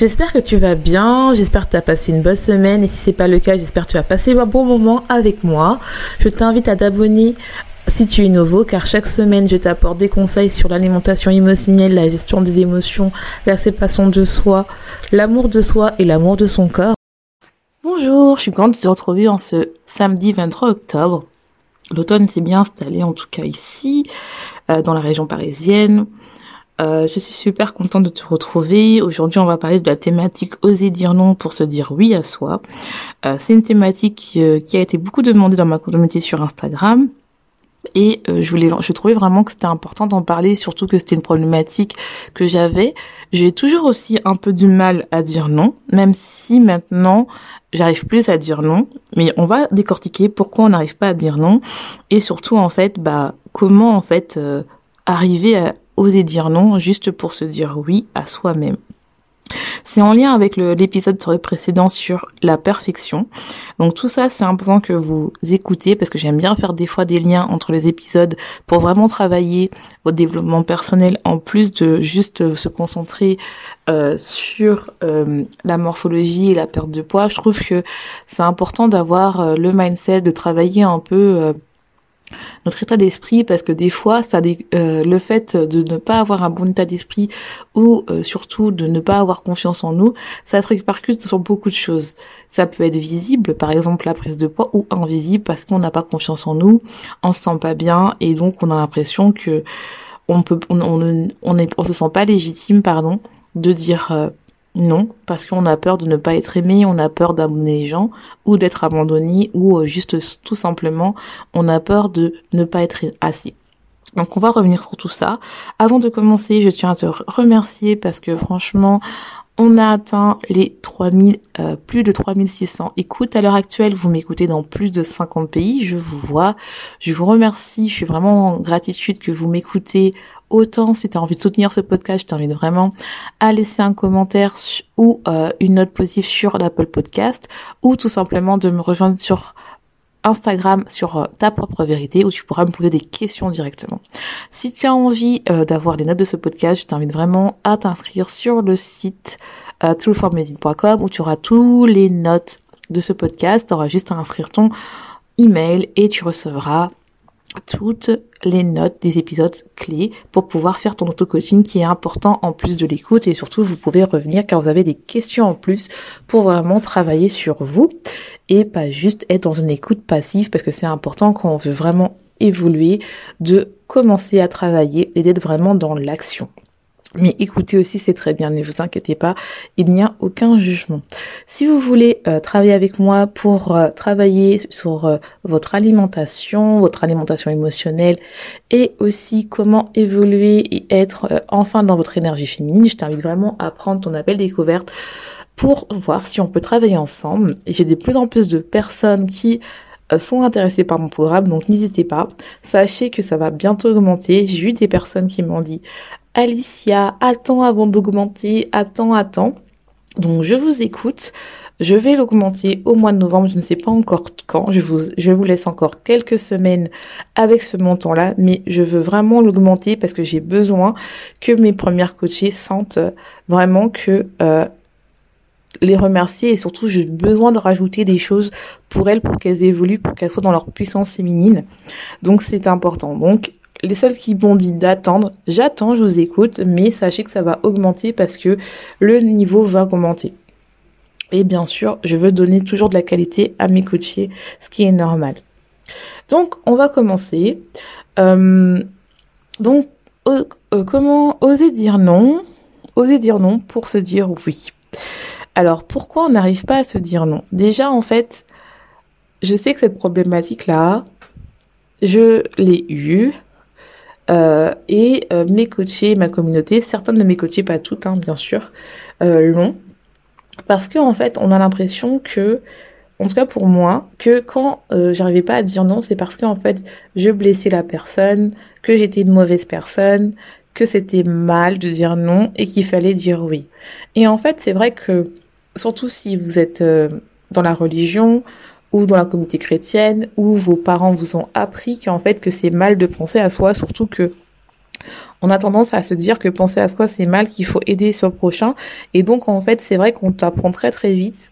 J'espère que tu vas bien, j'espère que tu as passé une bonne semaine et si c'est pas le cas, j'espère que tu vas passer un bon moment avec moi. Je t'invite à t'abonner si tu es nouveau car chaque semaine je t'apporte des conseils sur l'alimentation émotionnelle, la gestion des émotions, la séparation de soi, l'amour de soi et l'amour de son corps. Bonjour, je suis contente de te retrouver en ce samedi 23 octobre. L'automne s'est bien installé en tout cas ici, euh, dans la région parisienne. Euh, je suis super contente de te retrouver. Aujourd'hui, on va parler de la thématique oser dire non pour se dire oui à soi. Euh, c'est une thématique euh, qui a été beaucoup demandée dans ma communauté sur Instagram. Et je je trouvais vraiment que c'était important d'en parler, surtout que c'était une problématique que j'avais. J'ai toujours aussi un peu du mal à dire non, même si maintenant j'arrive plus à dire non. Mais on va décortiquer pourquoi on n'arrive pas à dire non, et surtout en fait, bah comment en fait arriver à, oser dire non juste pour se dire oui à soi-même. C'est en lien avec l'épisode précédent sur la perfection. Donc tout ça, c'est important que vous écoutez parce que j'aime bien faire des fois des liens entre les épisodes pour vraiment travailler votre développement personnel en plus de juste se concentrer euh, sur euh, la morphologie et la perte de poids. Je trouve que c'est important d'avoir euh, le mindset de travailler un peu notre état d'esprit parce que des fois ça euh, le fait de ne pas avoir un bon état d'esprit ou euh, surtout de ne pas avoir confiance en nous ça se répercute sur beaucoup de choses. Ça peut être visible par exemple la prise de poids ou invisible parce qu'on n'a pas confiance en nous on se sent pas bien et donc on a l'impression que on peut on, on, on, est, on se sent pas légitime pardon de dire euh, non, parce qu'on a peur de ne pas être aimé, on a peur d'abandonner les gens, ou d'être abandonné, ou euh, juste tout simplement, on a peur de ne pas être assez. Donc on va revenir sur tout ça. Avant de commencer, je tiens à te remercier parce que franchement, on a atteint les 3000, euh, plus de 3600 écoutes. À l'heure actuelle, vous m'écoutez dans plus de 50 pays. Je vous vois. Je vous remercie. Je suis vraiment en gratitude que vous m'écoutez autant. Si tu as envie de soutenir ce podcast, je t'invite vraiment à laisser un commentaire ou euh, une note positive sur l'Apple Podcast ou tout simplement de me rejoindre sur Instagram sur euh, ta propre vérité où tu pourras me poser des questions directement. Si tu as envie euh, d'avoir les notes de ce podcast, je t'invite vraiment à t'inscrire sur le site euh, où tu auras tous les notes de ce podcast. Tu auras juste à inscrire ton email et tu recevras toutes les notes des épisodes clés pour pouvoir faire ton auto-coaching qui est important en plus de l'écoute et surtout vous pouvez revenir car vous avez des questions en plus pour vraiment travailler sur vous et pas juste être dans une écoute passive parce que c'est important quand on veut vraiment évoluer de commencer à travailler et d'être vraiment dans l'action. Mais écoutez aussi, c'est très bien, ne vous inquiétez pas, il n'y a aucun jugement. Si vous voulez euh, travailler avec moi pour euh, travailler sur euh, votre alimentation, votre alimentation émotionnelle et aussi comment évoluer et être enfin dans votre énergie féminine, je t'invite vraiment à prendre ton appel découverte pour voir si on peut travailler ensemble. J'ai de plus en plus de personnes qui sont intéressées par mon programme, donc n'hésitez pas. Sachez que ça va bientôt augmenter. J'ai eu des personnes qui m'ont dit Alicia, attends avant d'augmenter, attends, attends. Donc je vous écoute. Je vais l'augmenter au mois de novembre, je ne sais pas encore quand. Je vous, je vous laisse encore quelques semaines avec ce montant-là, mais je veux vraiment l'augmenter parce que j'ai besoin que mes premières coachées sentent vraiment que euh, les remercier et surtout j'ai besoin de rajouter des choses pour elles pour qu'elles évoluent, pour qu'elles soient dans leur puissance féminine. Donc c'est important. Donc les seuls qui m'ont dit d'attendre, j'attends, je vous écoute, mais sachez que ça va augmenter parce que le niveau va augmenter. Et bien sûr, je veux donner toujours de la qualité à mes coachés, ce qui est normal. Donc, on va commencer. Euh, donc, comment oser dire non Oser dire non pour se dire oui? Alors, pourquoi on n'arrive pas à se dire non? Déjà, en fait, je sais que cette problématique-là, je l'ai eue. Euh, et euh, mes coachés, ma communauté, certains de mes coachés, pas toutes, hein, bien sûr, euh, l'ont. Parce que en fait, on a l'impression que, en tout cas pour moi, que quand j'arrivais pas à dire non, c'est parce que en fait, je blessais la personne, que j'étais une mauvaise personne, que c'était mal de dire non et qu'il fallait dire oui. Et en fait, c'est vrai que, surtout si vous êtes dans la religion ou dans la communauté chrétienne, où vos parents vous ont appris qu'en fait que c'est mal de penser à soi, surtout que on a tendance à se dire que penser à soi c'est mal, qu'il faut aider son prochain, et donc en fait c'est vrai qu'on t'apprend très très vite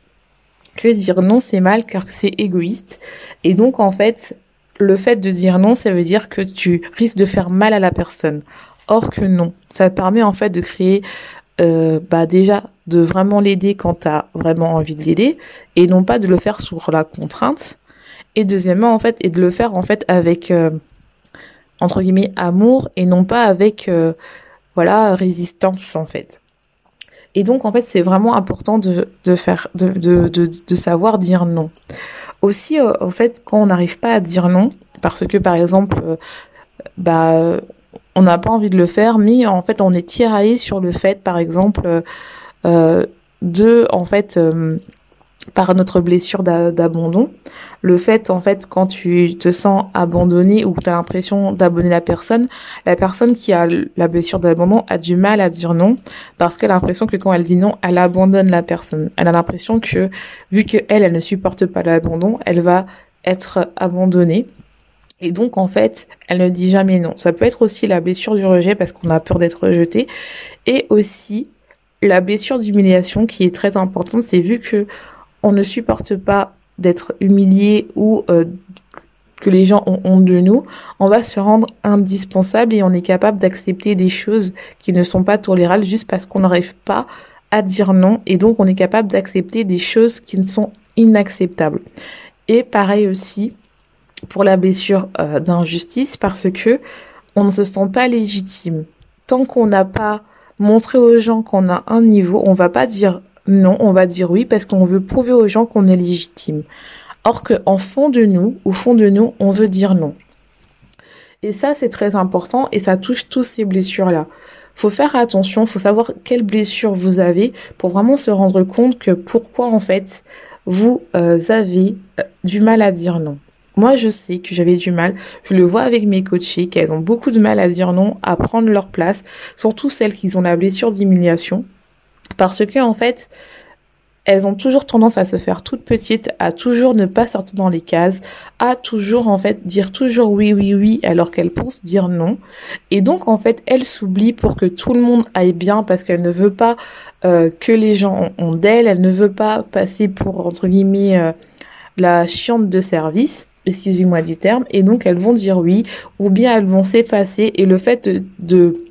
que dire non c'est mal car c'est égoïste, et donc en fait le fait de dire non ça veut dire que tu risques de faire mal à la personne. Or que non, ça permet en fait de créer euh, bah déjà de vraiment l'aider quand tu as vraiment envie de l'aider et non pas de le faire sur la contrainte. Et deuxièmement en fait et de le faire en fait avec euh, entre guillemets amour et non pas avec euh, voilà résistance en fait. Et donc en fait c'est vraiment important de, de faire de, de, de, de savoir dire non. Aussi en fait quand on n'arrive pas à dire non parce que par exemple bah on n'a pas envie de le faire, mais en fait on est tiraillé sur le fait, par exemple, euh, de en fait euh, par notre blessure d'abandon, le fait en fait quand tu te sens abandonné ou tu as l'impression d'abandonner la personne, la personne qui a la blessure d'abandon a du mal à dire non parce qu'elle a l'impression que quand elle dit non, elle abandonne la personne. Elle a l'impression que vu que elle elle ne supporte pas l'abandon, elle va être abandonnée et donc, en fait, elle ne dit jamais non. Ça peut être aussi la blessure du rejet parce qu'on a peur d'être rejeté. Et aussi, la blessure d'humiliation qui est très importante, c'est vu que on ne supporte pas d'être humilié ou euh, que les gens ont honte de nous, on va se rendre indispensable et on est capable d'accepter des choses qui ne sont pas tolérables juste parce qu'on n'arrive pas à dire non et donc on est capable d'accepter des choses qui ne sont inacceptables. Et pareil aussi, pour la blessure euh, d'injustice parce que on ne se sent pas légitime. Tant qu'on n'a pas montré aux gens qu'on a un niveau, on va pas dire non, on va dire oui parce qu'on veut prouver aux gens qu'on est légitime. Or que en fond de nous, au fond de nous, on veut dire non. Et ça, c'est très important et ça touche tous ces blessures-là. Faut faire attention, faut savoir quelles blessures vous avez pour vraiment se rendre compte que pourquoi en fait vous euh, avez euh, du mal à dire non. Moi, je sais que j'avais du mal. Je le vois avec mes coachées qu'elles ont beaucoup de mal à dire non, à prendre leur place, surtout celles qui ont la blessure d'humiliation. Parce que, en fait, elles ont toujours tendance à se faire toutes petites, à toujours ne pas sortir dans les cases, à toujours en fait dire toujours oui oui oui alors qu'elles pensent dire non. Et donc en fait elles s'oublient pour que tout le monde aille bien parce qu'elle ne veut pas euh, que les gens ont d'elle, elle ne veut pas passer pour entre guillemets euh, la chiante de service excusez-moi du terme, et donc elles vont dire oui, ou bien elles vont s'effacer, et le fait de,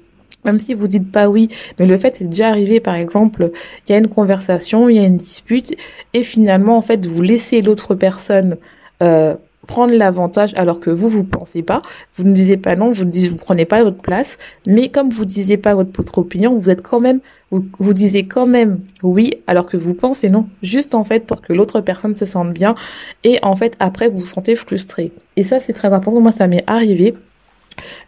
même si vous dites pas oui, mais le fait c'est déjà arrivé, par exemple, il y a une conversation, il y a une dispute, et finalement, en fait, vous laissez l'autre personne euh, prendre l'avantage alors que vous vous pensez pas. Vous ne disiez pas non vous ne disiez, prenez pas votre place. Mais comme vous disiez pas votre, votre opinion vous êtes quand même vous, vous disiez quand même oui alors que vous pensez non. Juste en fait pour que l'autre personne se sente bien. Et en fait après vous vous sentez frustré. Et ça c'est très important. Moi ça m'est arrivé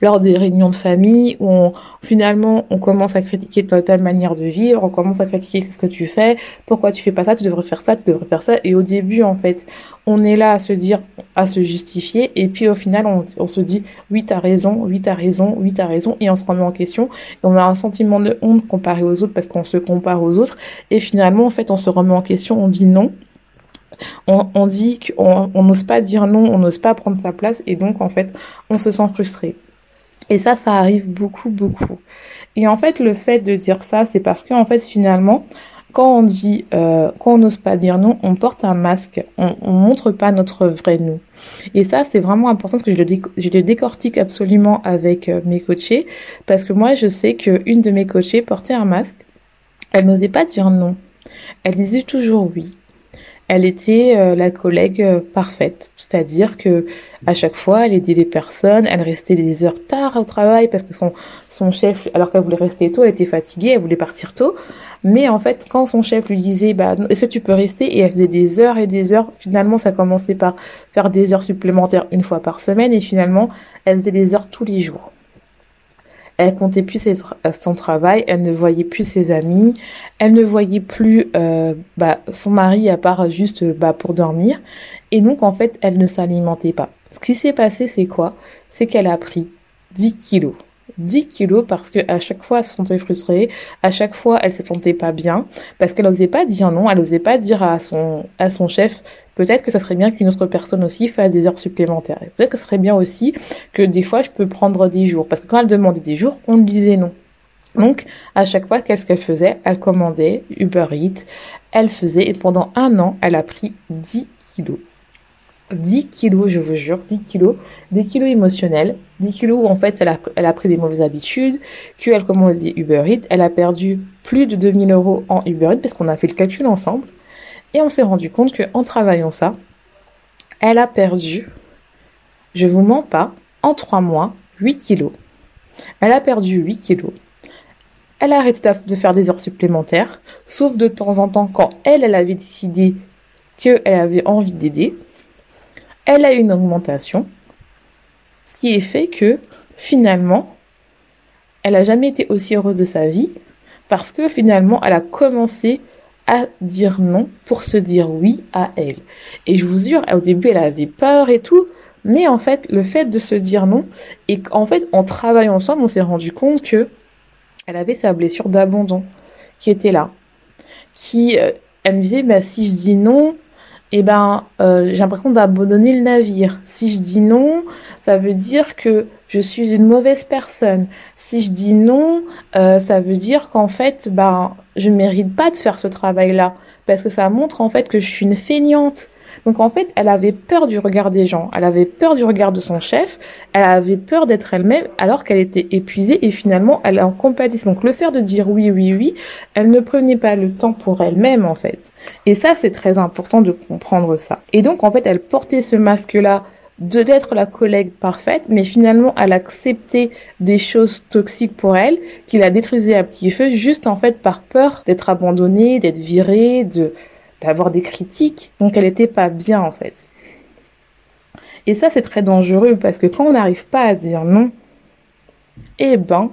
lors des réunions de famille où on, finalement on commence à critiquer ta, manière de vivre, on commence à critiquer ce que tu fais, pourquoi tu fais pas ça, tu devrais faire ça, tu devrais faire ça. Et au début en fait, on est là à se dire, à se justifier, et puis au final on, on se dit oui t'as raison, oui t'as raison, oui t'as raison, et on se remet en question. Et on a un sentiment de honte comparé aux autres parce qu'on se compare aux autres, et finalement en fait on se remet en question, on dit non, on, on dit qu'on n'ose pas dire non, on n'ose pas prendre sa place et donc en fait on se sent frustré. Et ça, ça arrive beaucoup, beaucoup. Et en fait, le fait de dire ça, c'est parce que en fait, finalement, quand on dit, euh, quand on n'ose pas dire non, on porte un masque, on, on montre pas notre vrai nous. Et ça, c'est vraiment important parce que je le, décortique absolument avec euh, mes coachés, parce que moi, je sais que une de mes coachées portait un masque, elle n'osait pas dire non, elle disait toujours oui. Elle était euh, la collègue euh, parfaite, c'est-à-dire que à chaque fois, elle aidait les personnes, elle restait des heures tard au travail parce que son son chef, alors qu'elle voulait rester tôt, elle était fatiguée, elle voulait partir tôt. Mais en fait, quand son chef lui disait, bah, est-ce que tu peux rester? Et elle faisait des heures et des heures. Finalement, ça commençait par faire des heures supplémentaires une fois par semaine et finalement, elle faisait des heures tous les jours elle comptait plus son travail, elle ne voyait plus ses amis, elle ne voyait plus euh, bah, son mari à part juste bah, pour dormir. Et donc en fait, elle ne s'alimentait pas. Ce qui s'est passé, c'est quoi? C'est qu'elle a pris 10 kilos. 10 kilos parce que à chaque fois elle se sentait frustrée, à chaque fois elle se sentait pas bien, parce qu'elle n'osait pas dire non, elle n'osait pas dire à son à son chef peut-être que ça serait bien qu'une autre personne aussi fasse des heures supplémentaires. Peut-être que ce serait bien aussi que des fois je peux prendre des jours. Parce que quand elle demandait des jours, on lui disait non. Donc, à chaque fois, qu'est-ce qu'elle faisait? Elle commandait Uber Eats, elle faisait, et pendant un an, elle a pris 10 kilos. 10 kilos, je vous jure, 10 kilos, des kilos émotionnels, 10 kilos où en fait elle a, elle a pris des mauvaises habitudes, qu'elle commandait Uber Eats, elle a perdu plus de 2000 euros en Uber Eats parce qu'on a fait le calcul ensemble. Et on s'est rendu compte qu'en travaillant ça, elle a perdu, je vous mens pas, en trois mois, 8 kilos. Elle a perdu 8 kilos. Elle a arrêté de faire des heures supplémentaires, sauf de temps en temps quand elle, elle avait décidé qu'elle avait envie d'aider. Elle a eu une augmentation, ce qui est fait que finalement, elle n'a jamais été aussi heureuse de sa vie parce que finalement, elle a commencé à dire non pour se dire oui à elle. Et je vous jure, au début, elle avait peur et tout, mais en fait, le fait de se dire non, et en fait, en travaillant ensemble, on s'est rendu compte que elle avait sa blessure d'abandon qui était là. Qui, euh, elle me disait, bah, si je dis non, eh ben, euh, j'ai l'impression d'abandonner le navire. Si je dis non, ça veut dire que je suis une mauvaise personne. Si je dis non, euh, ça veut dire qu'en fait, ben, je mérite pas de faire ce travail-là, parce que ça montre en fait que je suis une feignante. Donc en fait, elle avait peur du regard des gens, elle avait peur du regard de son chef, elle avait peur d'être elle-même alors qu'elle était épuisée et finalement elle est en compétition. Donc le faire de dire oui, oui, oui, elle ne prenait pas le temps pour elle-même en fait. Et ça, c'est très important de comprendre ça. Et donc en fait, elle portait ce masque-là de d'être la collègue parfaite, mais finalement elle acceptait des choses toxiques pour elle, qu'il a détruisé à petit feu, juste en fait par peur d'être abandonnée, d'être virée, de d'avoir des critiques. Donc elle était pas bien en fait. Et ça c'est très dangereux parce que quand on n'arrive pas à dire non, eh ben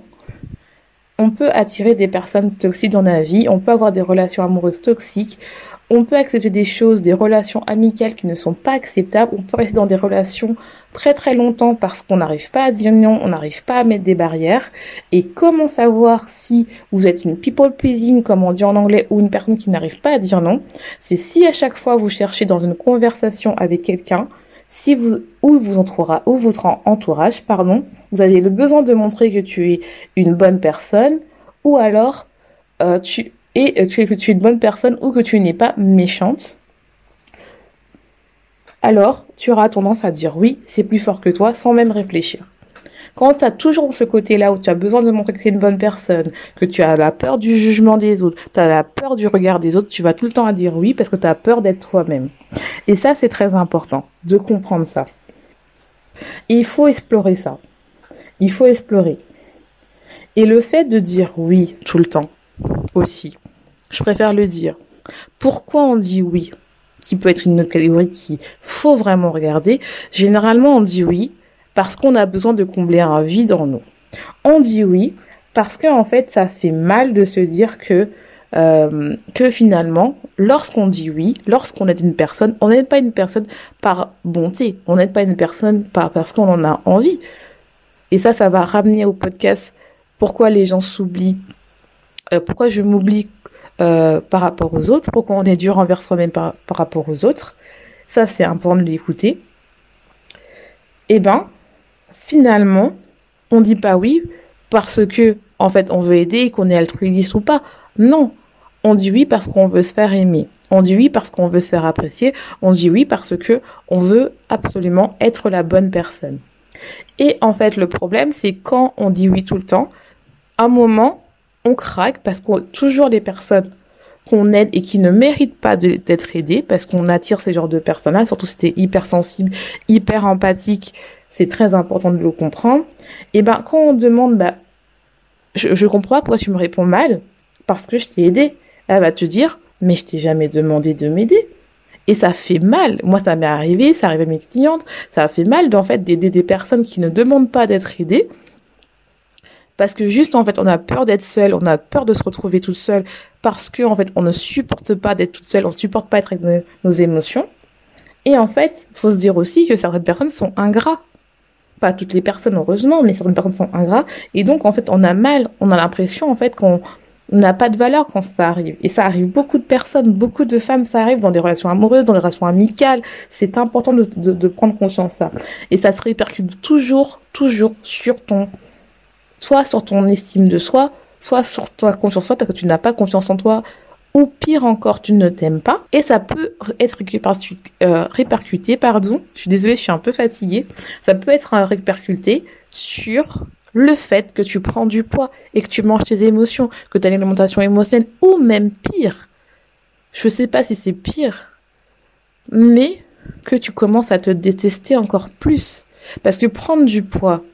on peut attirer des personnes toxiques dans la vie, on peut avoir des relations amoureuses toxiques, on peut accepter des choses, des relations amicales qui ne sont pas acceptables, on peut rester dans des relations très très longtemps parce qu'on n'arrive pas à dire non, on n'arrive pas à mettre des barrières. Et comment savoir si vous êtes une people pleasing, comme on dit en anglais, ou une personne qui n'arrive pas à dire non? C'est si à chaque fois vous cherchez dans une conversation avec quelqu'un, si vous ou vous entourage, ou votre entourage, pardon, vous avez le besoin de montrer que tu es une bonne personne, ou alors euh, tu et que tu es une bonne personne ou que tu n'es pas méchante, alors tu auras tendance à dire oui, c'est plus fort que toi sans même réfléchir. Quand tu as toujours ce côté-là où tu as besoin de montrer que tu es une bonne personne, que tu as la peur du jugement des autres, tu as la peur du regard des autres, tu vas tout le temps à dire oui parce que tu as peur d'être toi-même. Et ça, c'est très important de comprendre ça. il faut explorer ça. Il faut explorer. Et le fait de dire oui tout le temps aussi, je préfère le dire. Pourquoi on dit oui Qui peut être une autre catégorie qu'il faut vraiment regarder. Généralement, on dit oui parce qu'on a besoin de combler un vide en nous. On dit oui parce que en fait, ça fait mal de se dire que euh, que finalement, lorsqu'on dit oui, lorsqu'on est une personne, on n'aide pas une personne par bonté, on n'aide pas une personne par parce qu'on en a envie. Et ça, ça va ramener au podcast pourquoi les gens s'oublient, euh, pourquoi je m'oublie euh, par rapport aux autres, pourquoi on est dur envers soi-même par, rapport aux autres. Ça, c'est important de l'écouter. Eh ben, finalement, on dit pas oui parce que, en fait, on veut aider, qu'on est altruiste ou pas. Non. On dit oui parce qu'on veut se faire aimer. On dit oui parce qu'on veut se faire apprécier. On dit oui parce que on veut absolument être la bonne personne. Et en fait, le problème, c'est quand on dit oui tout le temps, à un moment, on craque parce que toujours les personnes qu'on aide et qui ne méritent pas d'être aidés parce qu'on attire ces genres de personnes-là, surtout si t'es hypersensible, hyper empathique, c'est très important de le comprendre. Et ben quand on demande, bah, je, je comprends pas pourquoi tu me réponds mal, parce que je t'ai aidé. Elle va te dire, mais je t'ai jamais demandé de m'aider. Et ça fait mal. Moi, ça m'est arrivé, ça arrive à mes clientes, ça fait mal d'en fait d'aider des personnes qui ne demandent pas d'être aidées. Parce que juste, en fait, on a peur d'être seule, on a peur de se retrouver toute seule, parce que, en fait, on ne supporte pas d'être toute seule, on ne supporte pas être avec nos, émotions. Et en fait, faut se dire aussi que certaines personnes sont ingrats. Pas toutes les personnes, heureusement, mais certaines personnes sont ingrats. Et donc, en fait, on a mal, on a l'impression, en fait, qu'on n'a pas de valeur quand ça arrive. Et ça arrive beaucoup de personnes, beaucoup de femmes, ça arrive dans des relations amoureuses, dans des relations amicales. C'est important de, de, prendre conscience de ça. Et ça se répercute toujours, toujours sur ton, soit sur ton estime de soi, soit sur ta confiance en soi parce que tu n'as pas confiance en toi, ou pire encore, tu ne t'aimes pas. Et ça peut être euh, répercuté, pardon, je suis désolée, je suis un peu fatiguée, ça peut être répercuté sur le fait que tu prends du poids et que tu manges tes émotions, que tu as une alimentation émotionnelle, ou même pire, je ne sais pas si c'est pire, mais que tu commences à te détester encore plus. Parce que prendre du poids,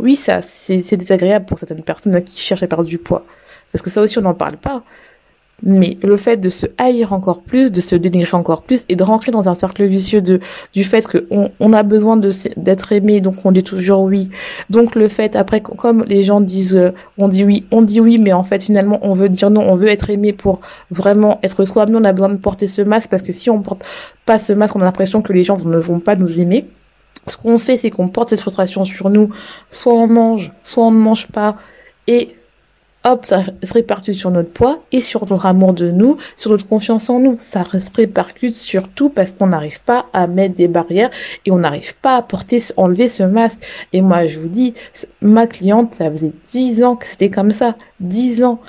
oui, ça, c'est désagréable pour certaines personnes qui cherchent à perdre du poids. Parce que ça aussi, on n'en parle pas. Mais le fait de se haïr encore plus, de se dénigrer encore plus et de rentrer dans un cercle vicieux de du fait qu'on on a besoin d'être aimé, donc on dit toujours oui. Donc le fait après comme les gens disent euh, on dit oui, on dit oui, mais en fait finalement on veut dire non, on veut être aimé pour vraiment être soi-même. On a besoin de porter ce masque parce que si on porte pas ce masque, on a l'impression que les gens ne vont pas nous aimer. Ce qu'on fait, c'est qu'on porte cette frustration sur nous. Soit on mange, soit on ne mange pas. Et hop, ça se répercute sur notre poids et sur notre amour de nous, sur notre confiance en nous. Ça se répercute surtout parce qu'on n'arrive pas à mettre des barrières et on n'arrive pas à porter, enlever ce masque. Et moi, je vous dis, ma cliente, ça faisait dix ans que c'était comme ça. Dix ans.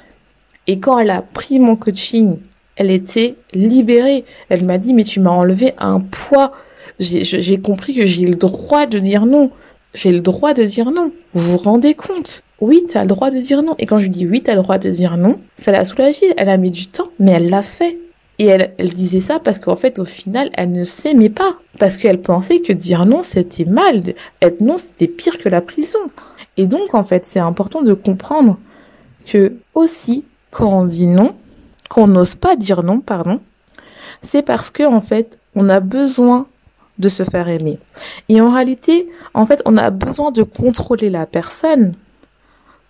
Et quand elle a pris mon coaching, elle était libérée. Elle m'a dit, mais tu m'as enlevé un poids. J'ai compris que j'ai le droit de dire non. J'ai le droit de dire non. Vous vous rendez compte? Oui, tu le droit de dire non. Et quand je lui dis oui, tu le droit de dire non, ça l'a soulagée. Elle a mis du temps, mais elle l'a fait. Et elle, elle disait ça parce qu'en fait, au final, elle ne s'aimait pas. Parce qu'elle pensait que dire non, c'était mal. Être non, c'était pire que la prison. Et donc, en fait, c'est important de comprendre que aussi, quand on dit non, qu'on n'ose pas dire non, pardon, c'est parce que, en fait, on a besoin de se faire aimer. Et en réalité, en fait, on a besoin de contrôler la personne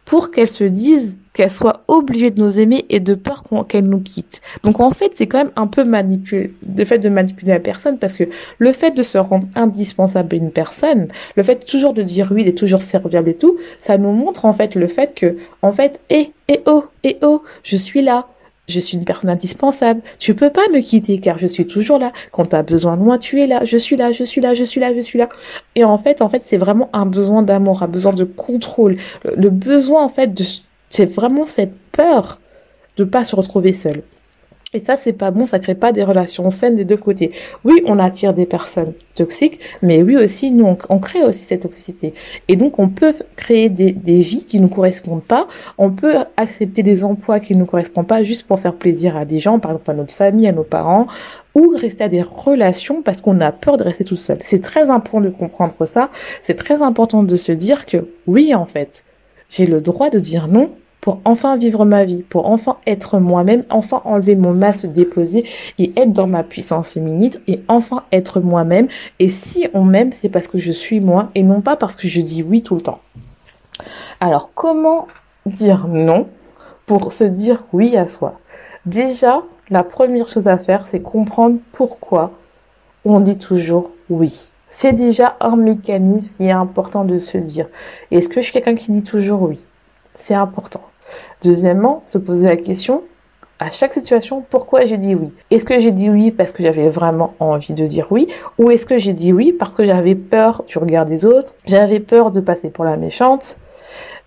pour qu'elle se dise qu'elle soit obligée de nous aimer et de peur qu'elle nous quitte. Donc en fait, c'est quand même un peu manipulé, le fait de manipuler la personne parce que le fait de se rendre indispensable à une personne, le fait toujours de dire oui, d'être toujours serviable et tout, ça nous montre en fait le fait que, en fait, eh, eh oh, eh oh, je suis là, je suis une personne indispensable. Tu peux pas me quitter car je suis toujours là. Quand tu as besoin de moi, tu es là. Je suis là, je suis là, je suis là, je suis là. Et en fait, en fait, c'est vraiment un besoin d'amour, un besoin de contrôle. Le, besoin, en fait, de, c'est vraiment cette peur de pas se retrouver seul. Et ça, c'est pas bon, ça crée pas des relations saines des deux côtés. Oui, on attire des personnes toxiques, mais oui aussi, nous, on, crée aussi cette toxicité. Et donc, on peut créer des, des vies qui nous correspondent pas. On peut accepter des emplois qui nous correspondent pas juste pour faire plaisir à des gens, par exemple à notre famille, à nos parents, ou rester à des relations parce qu'on a peur de rester tout seul. C'est très important de comprendre ça. C'est très important de se dire que oui, en fait, j'ai le droit de dire non pour enfin vivre ma vie, pour enfin être moi-même, enfin enlever mon masque déposé et être dans ma puissance féminine et enfin être moi-même. Et si on m'aime, c'est parce que je suis moi et non pas parce que je dis oui tout le temps. Alors, comment dire non pour se dire oui à soi? Déjà, la première chose à faire, c'est comprendre pourquoi on dit toujours oui. C'est déjà un mécanisme qui est important de se dire. Est-ce que je suis quelqu'un qui dit toujours oui? C'est important. Deuxièmement, se poser la question à chaque situation pourquoi j'ai dit oui? Est-ce que j'ai dit oui parce que j'avais vraiment envie de dire oui? Ou est-ce que j'ai dit oui parce que j'avais peur du regard des autres, j'avais peur de passer pour la méchante,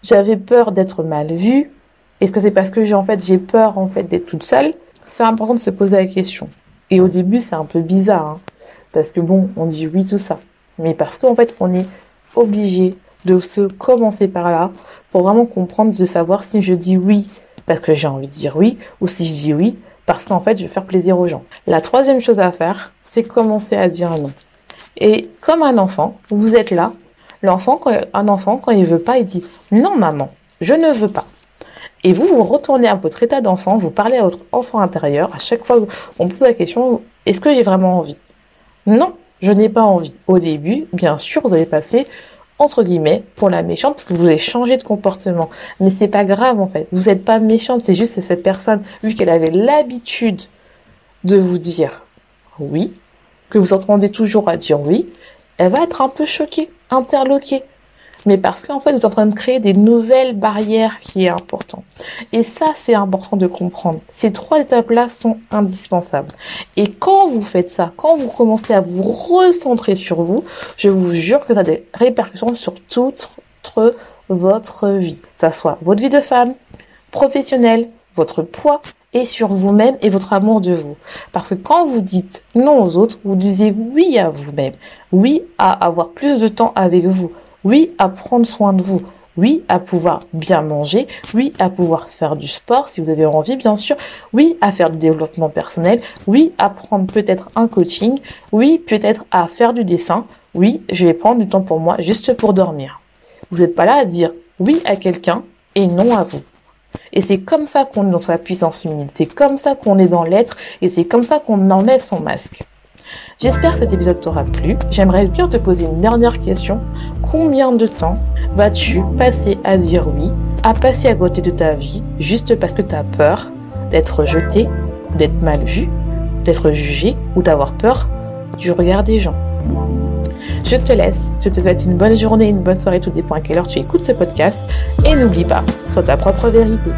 j'avais peur d'être mal vue? Est-ce que c'est parce que j'ai en fait peur en fait d'être toute seule? C'est important de se poser la question. Et au début, c'est un peu bizarre hein, parce que bon, on dit oui tout ça, mais parce qu'en fait, on est obligé de se commencer par là pour vraiment comprendre, de savoir si je dis oui parce que j'ai envie de dire oui ou si je dis oui parce qu'en fait, je vais faire plaisir aux gens. La troisième chose à faire, c'est commencer à dire non. Et comme un enfant, vous êtes là. L'enfant, un enfant, quand il veut pas, il dit non maman, je ne veux pas. Et vous, vous retournez à votre état d'enfant, vous parlez à votre enfant intérieur. À chaque fois qu'on pose la question, est-ce que j'ai vraiment envie? Non, je n'ai pas envie. Au début, bien sûr, vous allez passer entre guillemets pour la méchante parce que vous avez changé de comportement. Mais c'est pas grave en fait. Vous n'êtes pas méchante, c'est juste que cette personne, vu qu'elle avait l'habitude de vous dire oui, que vous entendez toujours à dire oui, elle va être un peu choquée, interloquée mais parce qu'en fait, vous êtes en train de créer des nouvelles barrières qui est important. Et ça, c'est important de comprendre. Ces trois étapes-là sont indispensables. Et quand vous faites ça, quand vous commencez à vous recentrer sur vous, je vous jure que ça a des répercussions sur toute votre vie. Que ça soit votre vie de femme, professionnelle, votre poids, et sur vous-même et votre amour de vous. Parce que quand vous dites non aux autres, vous disiez oui à vous-même, oui à avoir plus de temps avec vous, oui, à prendre soin de vous. Oui, à pouvoir bien manger. Oui, à pouvoir faire du sport si vous avez envie, bien sûr. Oui, à faire du développement personnel. Oui, à prendre peut-être un coaching. Oui, peut-être à faire du dessin. Oui, je vais prendre du temps pour moi juste pour dormir. Vous n'êtes pas là à dire oui à quelqu'un et non à vous. Et c'est comme ça qu'on est dans sa puissance féminine. C'est comme ça qu'on est dans l'être et c'est comme ça qu'on enlève son masque. J'espère que cet épisode t'aura plu. J'aimerais bien te poser une dernière question. Combien de temps vas-tu passer à dire oui, à passer à côté de ta vie, juste parce que tu as peur d'être jeté, d'être mal vu, d'être jugé ou d'avoir peur du regard des gens? Je te laisse, je te souhaite une bonne journée, une bonne soirée, tout dépend à quelle heure tu écoutes ce podcast. Et n'oublie pas, sois ta propre vérité.